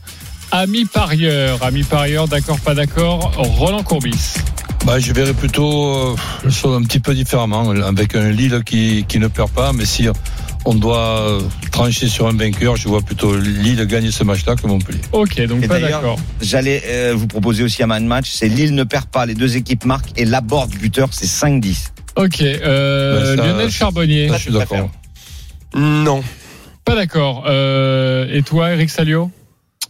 Ami parieur, ami parieur, d'accord, pas d'accord? Roland Courbis. Bah, je verrais plutôt euh, le chose un petit peu différemment, avec un Lille qui, qui ne perd pas, mais si on doit euh, trancher sur un vainqueur, je vois plutôt Lille gagner ce match-là que Montpellier. Ok, donc Et pas d'accord. J'allais euh, vous proposer aussi un man match. C'est Lille ne perd pas, les deux équipes marquent et Laborde buteur, c'est 5-10. Ok, euh, ça- Lionel Charbonnier. Ça, je suis d'accord. Non. Pas d'accord. Euh, et toi, Eric Salio?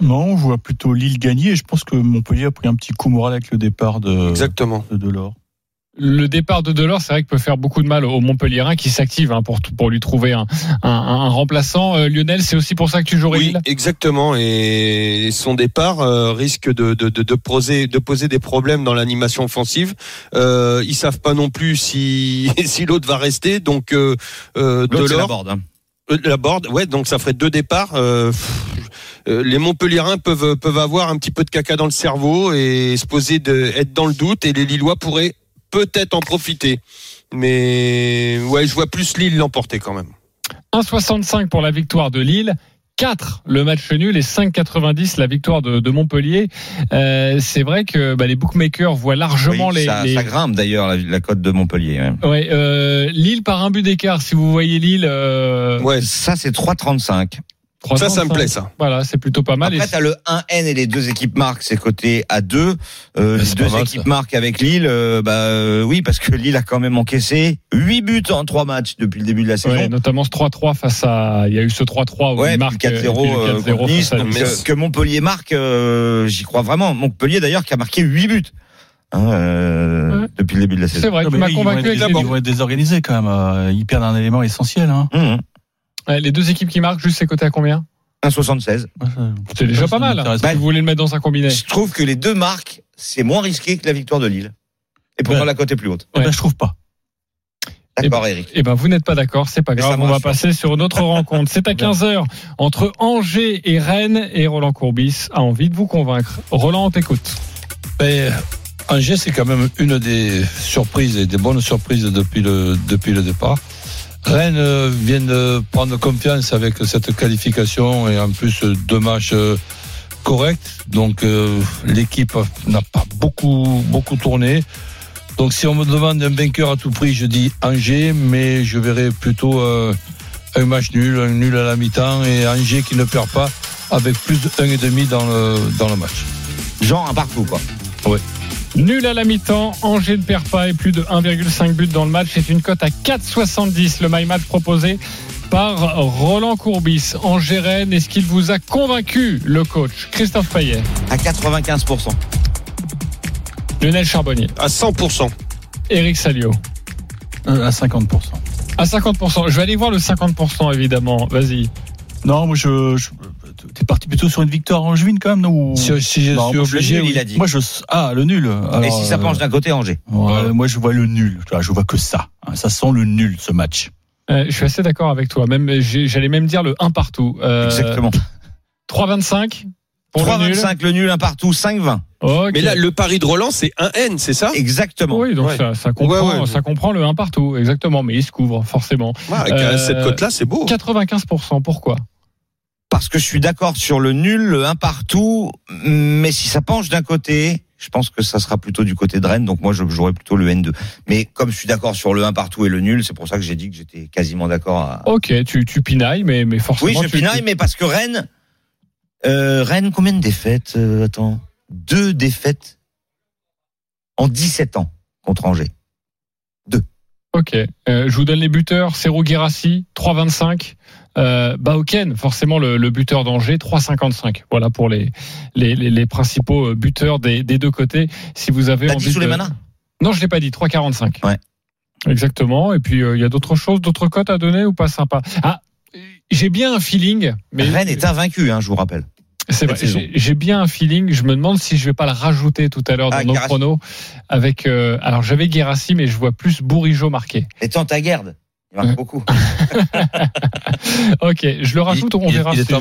Non, je vois plutôt Lille gagner et je pense que Montpellier a pris un petit coup moral avec le départ de, Exactement. de Delors. Le départ de Delors, c'est vrai qu'il peut faire beaucoup de mal au Montpellierin qui s'active hein, pour, pour lui trouver un, un, un remplaçant. Euh, Lionel, c'est aussi pour ça que tu jouerais Oui, Lille? exactement. Et son départ euh, risque de, de, de, de poser, de poser des problèmes dans l'animation offensive. Euh, ils savent pas non plus si, si l'autre va rester. Donc, L'autre, c'est Delors- hein. La board, ouais, donc ça ferait deux départs. Euh, euh, les Montpellierins peuvent peuvent avoir un petit peu de caca dans le cerveau et se poser de être dans le doute et les Lillois pourraient peut-être en profiter. Mais ouais, je vois plus Lille l'emporter quand même. 1,65 pour la victoire de Lille. 4 le match nul et 5,90 la victoire de, de Montpellier. Euh, c'est vrai que bah, les bookmakers voient largement Oui, les, ça, les- ça grimpe d'ailleurs la, la cote de Montpellier. ouais. Ouais, euh, Lille par un but d'écart. Si vous voyez Lille, euh, Ouais, Ça, c'est 3,35. Ça, ça me 3,35. plaît ça. Voilà, c'est plutôt pas mal. Après, Et t'as le 1N et les deux équipes marquent, c'est coté à 2. Euh, Mais les c'est deux mal, équipes ça. marquent avec Lille. euh, bah euh, oui, parce que Lille a quand même encaissé 8 buts en 3 matchs depuis le début de la saison. Ouais, notamment ce 3-3 face à. Il y a eu ce 3-3 où Ouais, marque 4-0 et puis le euh, 4-0 contre Nice. Nice. Nice. que, que Montpellier marque, euh, j'y crois vraiment. Montpellier d'ailleurs qui a marqué 8 buts hein, euh, Ouais. depuis le début de la C'est saison. vrai, Non, tu m'as là, ils, vont convaincu être, ils vont être désorganisés quand même. euh, Ils perdent un élément essentiel. Hein. Mmh. Ouais, Les deux équipes qui marquent, juste c'est coté à combien? 1,76. C'est déjà pas mal. Si pas. vous voulez le mettre dans un combiné? Je trouve que les deux marques, c'est moins risqué que la victoire de Lille. Et pourtant la cote est plus haute. Eh ben, Ouais. je trouve pas. D'accord, Eric. Eh ben, vous n'êtes pas d'accord, c'est pas Mais grave. On va passer sur une autre rencontre. C'est à 15h entre Angers et Rennes et Roland Courbis a envie de vous convaincre. Roland, on t'écoute. Ben, Angers, c'est quand même une des surprises et des bonnes surprises depuis le, depuis le départ. Rennes euh, vient de prendre confiance avec cette qualification et en plus euh, deux matchs euh, corrects. Donc euh, l'équipe n'a pas beaucoup, beaucoup tourné. Donc si on me demande un vainqueur à tout prix, je dis Angers, mais je verrais plutôt euh, un match nul, un nul à la mi-temps et Angers qui ne perd pas avec plus de 1,5 dans le, dans le match. Genre un partout, quoi. Nul à la mi-temps, Angers ne perd pas et plus de 1,5 but dans le match. C'est une cote à 4,70 le my match proposé par Roland Courbis. Angers Rennes, est-ce qu'il vous a convaincu le coach Christophe Payet, À 95%. Lionel Charbonnier, À 100%. Eric Salio Euh, à 50%. À 50%. Je vais aller voir le 50% évidemment. Vas-y. Non, moi je. je T'es parti plutôt sur une victoire angevine quand même, non ou- Si, si je Non, suis moi, obligé, le nul, oui. il a dit. Moi je. Ah, le nul. Et Alors, si ça euh, penche d'un côté, Angers ouais, Moi je vois le nul. Je vois que ça. Hein, Ça sent le nul ce match. Euh, je suis assez d'accord avec toi. Même, j'allais même dire le 1 partout. Euh, Exactement. 3,25 pour le nul. 3,25 le nul, un partout, 5,20. Ok. Mais là, le pari de Roland, c'est un N, c'est ça? Exactement. Oui, donc Ouais. ça, ça comprend, Ouais, ouais. ça comprend le 1 partout, exactement. Mais il se couvre forcément. Ouais, Avec Euh, cette cote-là, c'est beau. 95%. Pourquoi? Parce que je suis d'accord sur le nul, le un partout, mais si ça penche d'un côté, je pense que ça sera plutôt du côté de Rennes, donc moi je jouerais plutôt le N2. Mais comme je suis d'accord sur le 1 partout et le nul, c'est pour ça que j'ai dit que j'étais quasiment d'accord à... Ok, tu, tu pinailles, mais, mais forcément. Oui, je tu- pinaille, mais parce que Rennes, euh, Rennes, combien de défaites euh, Attends, deux défaites en 17 ans. contre Angers. Ok. Euh, je vous donne les buteurs. Serou Girassi, 3,25. Euh, Bauken, forcément le, le buteur d'Angers, 3,55. Voilà pour les, les, les, les principaux euh, buteurs des, des deux côtés. Si vous avez envie dit sous les manas Non, je l'ai pas dit. 3,45. Ouais. Exactement. Et puis euh, il y a d'autres choses, d'autres cotes à donner ou pas sympa? Ah, j'ai bien un feeling. Mais Rennes est invaincu, hein, je vous rappelle. c'est vrai, j'ai bien un feeling. Je me demande si je vais pas le rajouter tout à l'heure dans Ah, nos Guirassy. chronos. Avec, euh, alors j'avais Guérassi, mais je vois plus Bourigeau marqué. Et tant à garde. Il marque Ouais. beaucoup. Ok, je le rajoute. on il, verra. il est si en.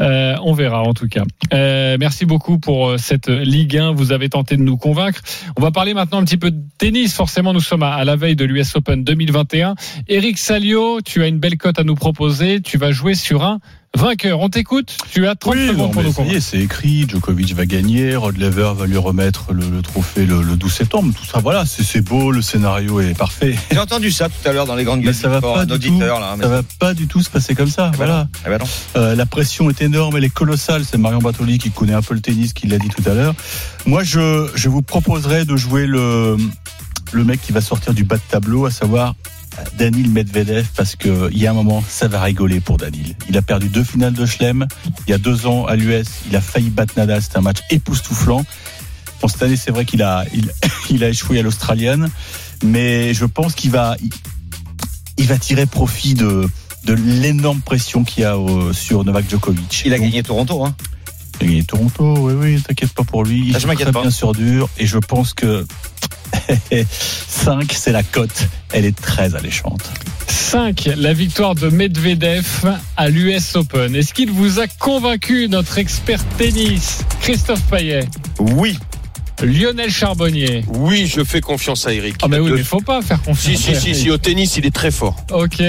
Euh, on verra en tout cas. Euh, merci beaucoup pour euh, cette Ligue 1. Vous avez tenté de nous convaincre. On va parler maintenant un petit peu de tennis. Forcément, nous sommes à, à la veille de l'US Open 2021. Eric Salio, tu as une belle cote à nous proposer. Tu vas jouer sur un vainqueur. On t'écoute. Tu as 30 Oui, secondes non, pour nous c'est écrit. Djokovic va gagner. Rod Laver va lui remettre le, le trophée le, le 12 septembre. Tout ça, voilà, c'est beau. Le scénario est parfait. J'ai entendu ça tout à l'heure dans les grandes Mais gueules ça du va sport, pas tout. là. mais- Ça va pas du tout se passer comme ça. Ah bah Voilà. bah non. Euh, la pression est énorme, elle est colossale. C'est Marion Bartoli qui connaît un peu le tennis, qui l'a dit tout à l'heure. Moi, je, je vous proposerais de jouer le, le mec qui va sortir du bas de tableau, à savoir Danil Medvedev, parce que il y a un moment, ça va rigoler pour Danil. Il a perdu deux finales de Chelem. Il y a deux ans à l'US, il a failli battre Nadal. C'était un match époustouflant. Bon, cette année, c'est vrai qu'il a, il, il a échoué à l'Australienne, mais je pense qu'il va, il, il va tirer profit de, de l'énorme pression qu'il y a euh, sur Novak Djokovic. Il a Donc, gagné Toronto, hein. il a gagné Toronto, oui, oui, t'inquiète pas pour lui. Il Ah, je m'inquiète pas. bien sur dur, et je pense que 5, c'est la cote. Elle est très alléchante. 5. La victoire de Medvedev à l'US Open. Est-ce qu'il vous a convaincu, notre expert tennis, Christophe Payet, Oui. Lionel Charbonnier Oui, je fais confiance à Eric. Ah, mais oui, De- mais faut pas faire confiance. Si, si, si, si, au tennis, il est très fort. Ok.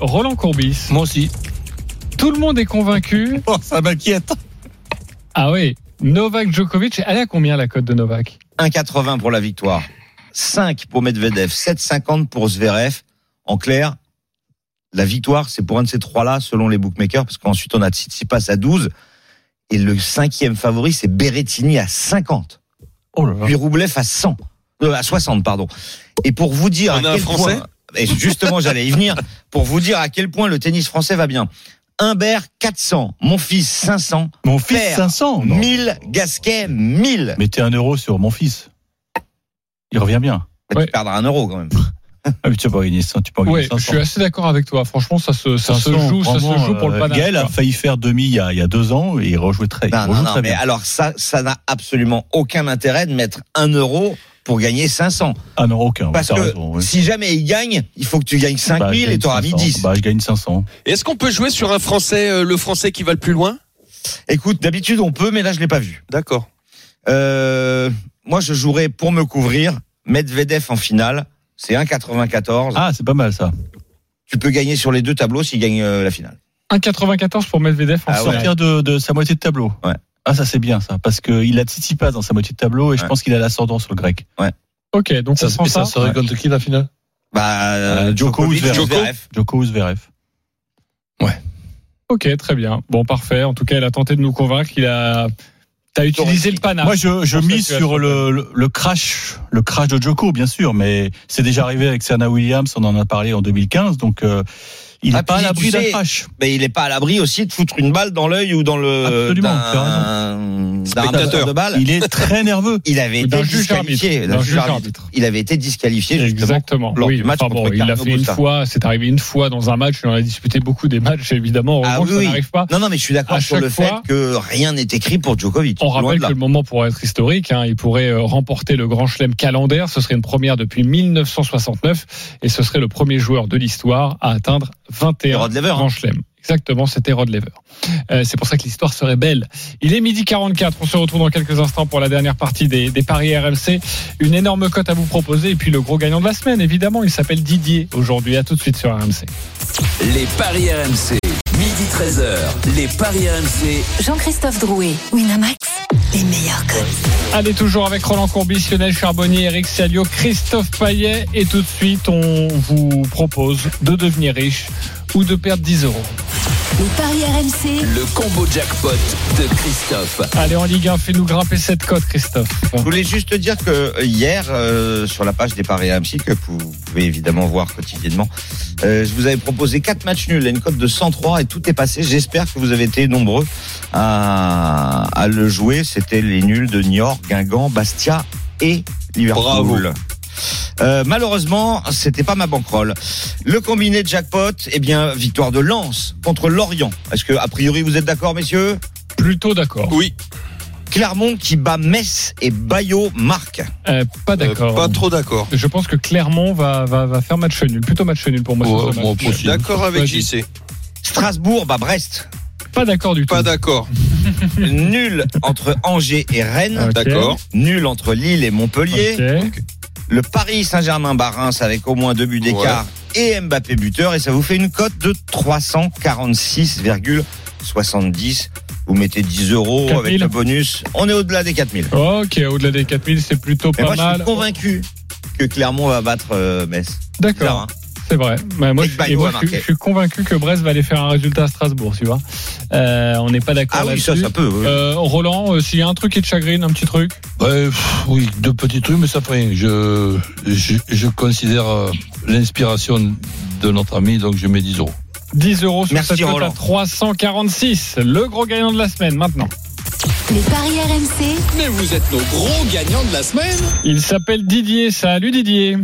Roland Courbis. Moi aussi. Tout le monde est convaincu. Oh, ça m'inquiète. Ah oui. Novak Djokovic, elle est à combien la cote de Novak? 1,80 pour la victoire. 5 pour Medvedev. 7,50 pour Zverev. En clair, la victoire, c'est pour un de ces trois-là, selon les bookmakers, parce qu'ensuite on a Tsitsipas à 12. Et le cinquième favori, c'est Berrettini à 50. Oh là là. Puis Roublev à 100. Euh, à 60, pardon. Et pour vous dire On à quel Français point, et justement j'allais y venir, pour vous dire à quel point le tennis français va bien. Humbert 400, mon fils 500, Mon fils, Père, 500. Non. 1000, Gasquet 1000. Mettez un euro sur mon fils. Il revient bien. Mais Ouais. Tu perdras un euro quand même. Ah, mais tu vas pas gagner 100, tu peux Oui, je 500. suis assez d'accord avec toi. Franchement, ça se, ça se 500, joue, ça se joue pour le euh, panache. Gaël a failli faire demi il y a, il y a deux ans et il rejouait très, il Non, non, non, très mais bien. alors ça, ça n'a absolument aucun intérêt de mettre un euro pour gagner 500. Ah non, aucun. Parce que raison, oui. si jamais il gagne, il faut que tu gagnes Bah, 5000 je et tu auras mis 500. 10. Bah, je gagne 500. Est-ce qu'on peut jouer sur un Français, euh, le Français qui va le plus loin? Écoute, d'habitude on peut, mais là je l'ai pas vu. D'accord. Euh, moi je jouerais pour me couvrir Medvedev en finale. C'est 1,94. Ah, c'est pas mal ça. Tu peux gagner sur les deux tableaux s'il gagne euh, la finale. 1,94 pour Medvedev en Ah ouais. finale. Sortir de, de sa moitié de tableau. Ouais. Ah, ça c'est bien ça, parce qu'il a Tsitsipas dans sa moitié de tableau et je Ouais. pense qu'il a l'ascendant sur le grec. Ok, donc Ça, on prend et ça ça. serait contre qui la finale? Bah, euh, Euh, Djoko ou Zverev. Djoko Zverev. Ok, très bien. Bon, parfait. En tout cas, il a tenté de nous convaincre. Il a, t'as utilisé le panache. Moi, je, je mise sur le, le, le crash, le crash de Djoko, bien sûr, mais c'est déjà arrivé avec Serena Williams, on en a parlé en 2015, donc euh, il n'est Ah, pas à l'abri tu d'un sais, crash. Mais il est pas à l'abri aussi de foutre une balle dans l'œil ou dans le Absolument, d'un- de balles. Il est très nerveux. Il avait D'un été juge disqualifié. arbitre. d'un D'un juge juge arbitre. arbitre. Il avait été disqualifié. Exactement. lors oui, du match enfin bon, contre il a Carlo fait une fois. C'est arrivé une fois dans un match. Il en a disputé beaucoup des matchs, évidemment. Ah oui, ça oui. n'arrive pas. Non, non, mais je suis d'accord À sur le fois- fait que rien n'est écrit pour Djokovic. On rappelle que le moment pourrait être historique. hein. Il pourrait euh, remporter le Grand Chelem calendaire. Ce serait une première depuis 1969 et ce serait le premier joueur de l'histoire à atteindre 21 Rod hein. Exactement, c'était Rod Laver. Euh, c'est pour ça que l'histoire serait belle. Il est midi 44. On se retrouve dans quelques instants pour la dernière partie des, des paris RMC. Une énorme cote à vous proposer et puis le gros gagnant de la semaine, évidemment, il s'appelle Didier aujourd'hui. À tout de suite sur RMC. Les paris RMC. Midi 13h. Les paris RMC. Jean-Christophe Drouet, Winamax, Allez, toujours avec Roland Courbis, Lionel Charbonnier, Eric Salio, Christophe Paillet. Et tout de suite, on vous propose de devenir riche ou de perdre 10 euros. Les paris RMC. Le combo jackpot de Christophe. Allez, en Ligue 1, fais-nous grimper cette cote, Christophe. Je voulais juste dire que hier, euh, sur la page des paris AMC, que vous pouvez évidemment voir quotidiennement, euh, je vous avais proposé quatre matchs nuls à une cote de 103 et tout est passé. J'espère que vous avez été nombreux à, à le jouer. C'était les nuls de Niort, Guingamp, Bastia et Liverpool. Bravo. Euh, malheureusement, c'était pas ma banquerolle. Le combiné de jackpot, eh bien, victoire de Lens contre Lorient. Est-ce que, a priori, vous êtes d'accord, messieurs? Plutôt d'accord. Oui, Clermont qui bat Metz et Bayo marque. Euh, pas euh, d'accord. pas trop d'accord. Je pense que Clermont va, va, va faire match nul. Plutôt match nul pour moi. match. aussi. D'accord avec. JC. Strasbourg bat Brest. Pas d'accord du tout. Pas d'accord. Nul entre Angers et Rennes. D'accord. Nul entre Lille et Montpellier. Le Paris Saint-Germain bat Reims avec au moins deux buts d'écart et Mbappé buteur. Et ça vous fait une cote de 346,70. Vous mettez 10 euros 4000. avec le bonus. On est au-delà des 4000. Ok, au-delà des 4000, c'est plutôt Mais pas moi, je mal. suis convaincu que Clermont va battre euh, Metz. D'accord, c'est vrai. Mais moi, je, Bayo et moi, a je suis- marqué. je suis convaincu que Brest va aller faire un résultat à Strasbourg, tu vois. Euh, on n'est pas d'accord Ah oui, là-dessus. ça, ça peut. oui. Euh, Roland, euh, s'il y a un truc qui te chagrine, un petit truc. Ouais, pff, oui, deux petits trucs, mais ça fait rien. Je, je, je considère l'inspiration de notre ami, donc je mets 10 euros. 10 euros sur Merci, cette cote à Roland. 346. Le gros gagnant de la semaine maintenant. Les paris RMC. Mais vous êtes nos gros gagnants de la semaine. Il s'appelle Didier. Salut Didier.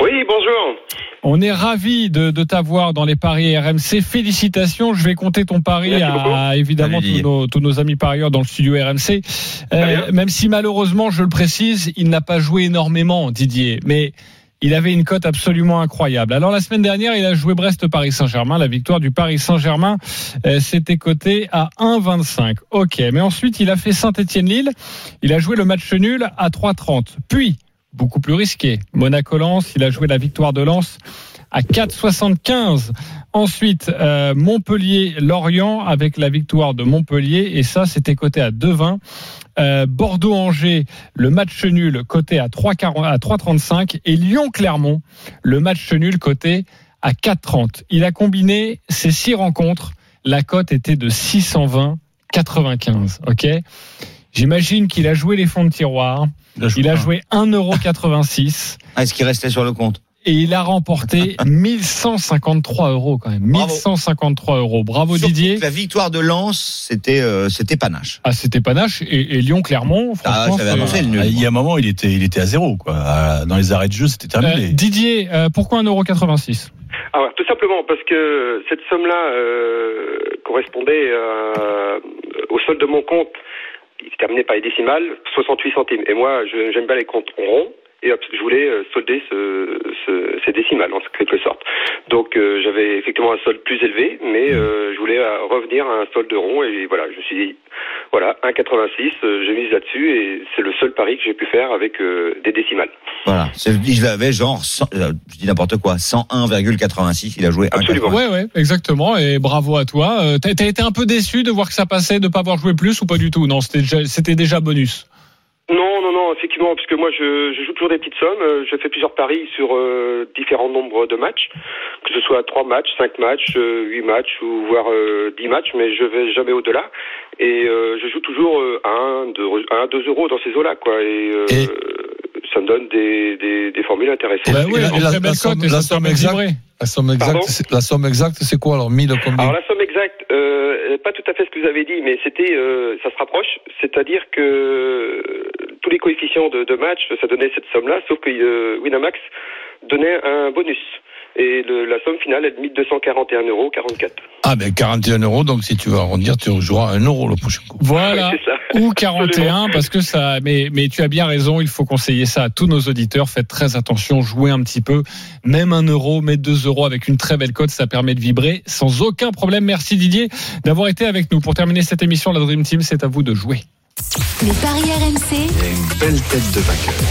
Oui, bonjour. On est ravi de, de t'avoir dans les paris RMC. Félicitations. Je vais compter ton pari Merci à évidemment tous nos, tous nos amis parieurs dans le studio RMC. Euh, même si malheureusement, je le précise, il n'a pas joué énormément, Didier. Mais il avait une cote absolument incroyable. Alors la semaine dernière, il a joué Brest-Paris Saint-Germain. La victoire du Paris Saint-Germain, euh, c'était coté à 1,25. Ok, mais ensuite il a fait Saint-Étienne-Lille. Il a joué le match nul à 3,30. Puis beaucoup plus risqué. Monaco-Lens, il a joué la victoire de Lens à 4,75. Ensuite, euh, Montpellier-Lorient avec la victoire de Montpellier. Et ça, c'était coté à 2,20. Euh, Bordeaux-Angers, le match nul coté à 3,40 à 3,35. Et Lyon-Clermont, le match nul coté à 4,30. Il a combiné ces six rencontres. La cote était de 620, 95. OK? J'imagine qu'il a joué les fonds de tiroir. Il a joué 1,86€. Ah, Est-ce qu'il restait sur le compte Et il a remporté 1153 euros quand même. Bravo. 1153 euros. Bravo Surtout Didier. La victoire de Lens, c'était euh, c'était panache. Ah, c'était panache. Et, et Lyon-Clermont, Ah, franchement. annoncé le Ah, nul. Il y a un moment, il était, il était à zéro. Quoi. Dans les arrêts de jeu, c'était Euh, terminé. Didier, euh, pourquoi 1,86€ Alors, tout simplement parce que cette somme-là euh, correspondait euh, au solde de mon compte. Se terminait par les décimales, 68 centimes. Et moi, je- j'aime bien les comptes ronds. Et hop, je voulais euh, solder ce, ce- ces décimales, en quelque sorte. Donc, euh, j'avais effectivement un solde plus élevé, mais euh, je voulais euh, revenir à un solde rond. Et voilà, je me suis dit, voilà, 1,86, euh, j'ai mise là-dessus. Et c'est le seul pari que j'ai pu faire avec euh, des décimales. Voilà. C'est- Il avait genre, 100, euh, je dis n'importe quoi, 101,86. Il a joué Absolument. 1,86. Ouais, ouais, exactement. Et bravo à toi. Euh, T'as t'as été un peu déçu de voir que ça passait, de pas avoir joué plus ou pas du tout? Non, c'était déjà, c'était déjà bonus. Non, non, non, effectivement, parce que moi, je, je joue toujours des petites sommes. Euh, Je fais plusieurs paris sur euh, différents nombres de matchs, que ce soit 3 matchs, 5 matchs, euh, 8 matchs ou voire euh, 10 matchs, mais je vais jamais au-delà. Et euh, je joue toujours euh, 1, 2, 1, 2 euros dans ces eaux-là, quoi. Et, euh, ça me donne des, des, des formules intéressantes. Bah ouais, la- la- la somme- la somme exacte. La somme exacte, c'est- la somme exacte, c'est quoi alors 1000 combien? Alors la somme exacte, euh, pas tout à fait ce que vous avez dit, mais c'était, euh, ça se rapproche, c'est-à-dire que euh, tous les coefficients de, de match, ça donnait cette somme-là, sauf que euh, Winamax donnait un bonus. Et le- la somme finale est de 1241,44 euros. Ah ben 41 euros, donc si tu veux arrondir, tu joueras 1 euro le prochain coup. Voilà. Oui. Ou 41 parce que ça mais mais tu as bien raison il faut conseiller ça à tous nos auditeurs faites très attention jouez un petit peu même un euro mettre deux euros avec une très belle cote ça permet de vibrer sans aucun problème merci Didier d'avoir été avec nous pour terminer cette émission la Dream Team c'est à vous de jouer Les paris RMC.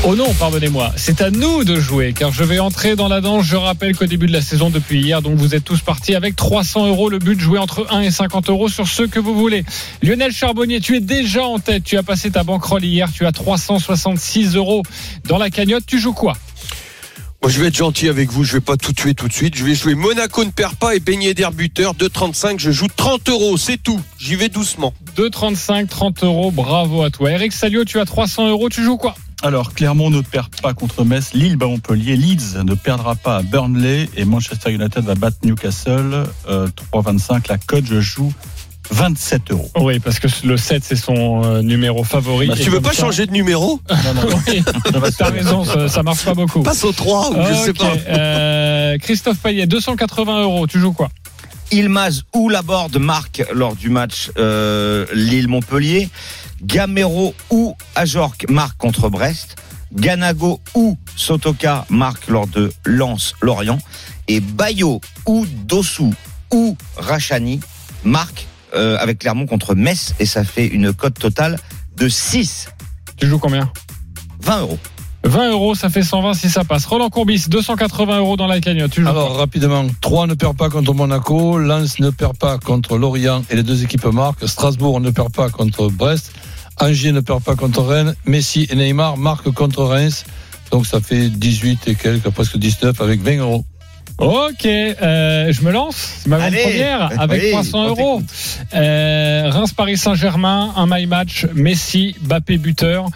Oh non, pardonnez-moi. C'est à nous de jouer, car je vais entrer dans la danse. Je rappelle qu'au début de la saison, depuis hier, donc vous êtes tous partis avec 300 euros. Le but, jouer entre 1 et 50 euros sur ce que vous voulez. Lionel Charbonnier, tu es déjà en tête. Tu as passé ta banquerolle hier. Tu as 366 euros dans la cagnotte. Tu joues quoi? Moi, je vais être gentil avec vous. Je vais pas tout tuer tout de suite. Je vais jouer Monaco ne perd pas et baigner d'air buteur. 2,35. Je joue 30 euros. C'est tout. J'y vais doucement. 2,35, 30 euros. Bravo à toi. Eric Salio, tu as 300 euros. Tu joues quoi? Alors, Clermont ne perd pas contre Metz, Lille bat Montpellier, Leeds ne perdra pas à Burnley et Manchester United va battre Newcastle. Euh, 3,25. La cote, je joue 27 euros. Oui, parce que le 7, c'est son euh, numéro favori. Bah, Tu veux pas ça- changer de numéro? Non, non, Oui, t'as raison, ça, ça marche pas beaucoup. Passe au 3 ou je sais pas. euh, Christophe Payet, 280 euros. Tu joues quoi? Ilmaz ou Laborde marque lors du match euh, Lille-Montpellier. Gamero ou Ajorc marque contre Brest. Ganago ou Sotoka marque lors de Lens-Lorient. Et Bayo ou Dossou ou Rachani marque euh, avec Clermont contre Metz. Et ça fait une cote totale de 6. Tu joues combien 20 euros. 20 euros, ça fait 120 si ça passe. Roland Courbis, 280 euros dans la cagnotte. Tu joues Alors rapidement, 3 ne perd pas contre Monaco, Lens ne perd pas contre Lorient et les deux équipes marquent, Strasbourg ne perd pas contre Brest, Angers ne perd pas contre Rennes, Messi et Neymar marquent contre Reims. Donc ça fait 18 et quelques, presque 19 avec 20 euros. Ok, euh, je me lance. C'est ma grande Allez. première avec Oui, 300 on euros. Euh, Reims-Paris Saint-Germain, un my match. Messi, Bappé buteur.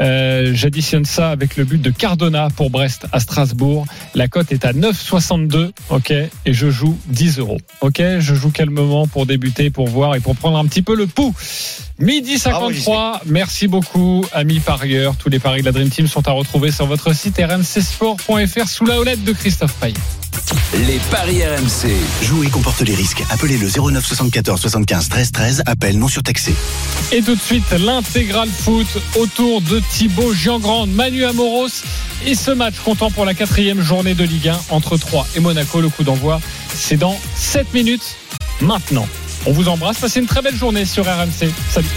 Euh, J'additionne ça avec le but de Cardona pour Brest à Strasbourg. La cote est à 9,62. Ok, et je joue 10 euros. Ok, je joue calmement pour débuter, pour voir et pour prendre un petit peu le pouls. Midi Bravo, 53. Merci beaucoup, amis parieurs. Tous les paris de la Dream Team sont à retrouver sur votre site rmcsport.fr sous la houlette de Christophe Payet. Les paris RMC. Jouer comporte les risques. Appelez le 09 74 75 13 13. Appel non surtaxé. Et tout de suite, l'intégral foot autour de Thibaut Giangrande, Manu Amoros et ce match comptant pour la quatrième journée de Ligue 1 entre 3 et Monaco. Le coup d'envoi, c'est dans 7 minutes maintenant. On vous embrasse, passez une très belle journée sur RMC. Salut.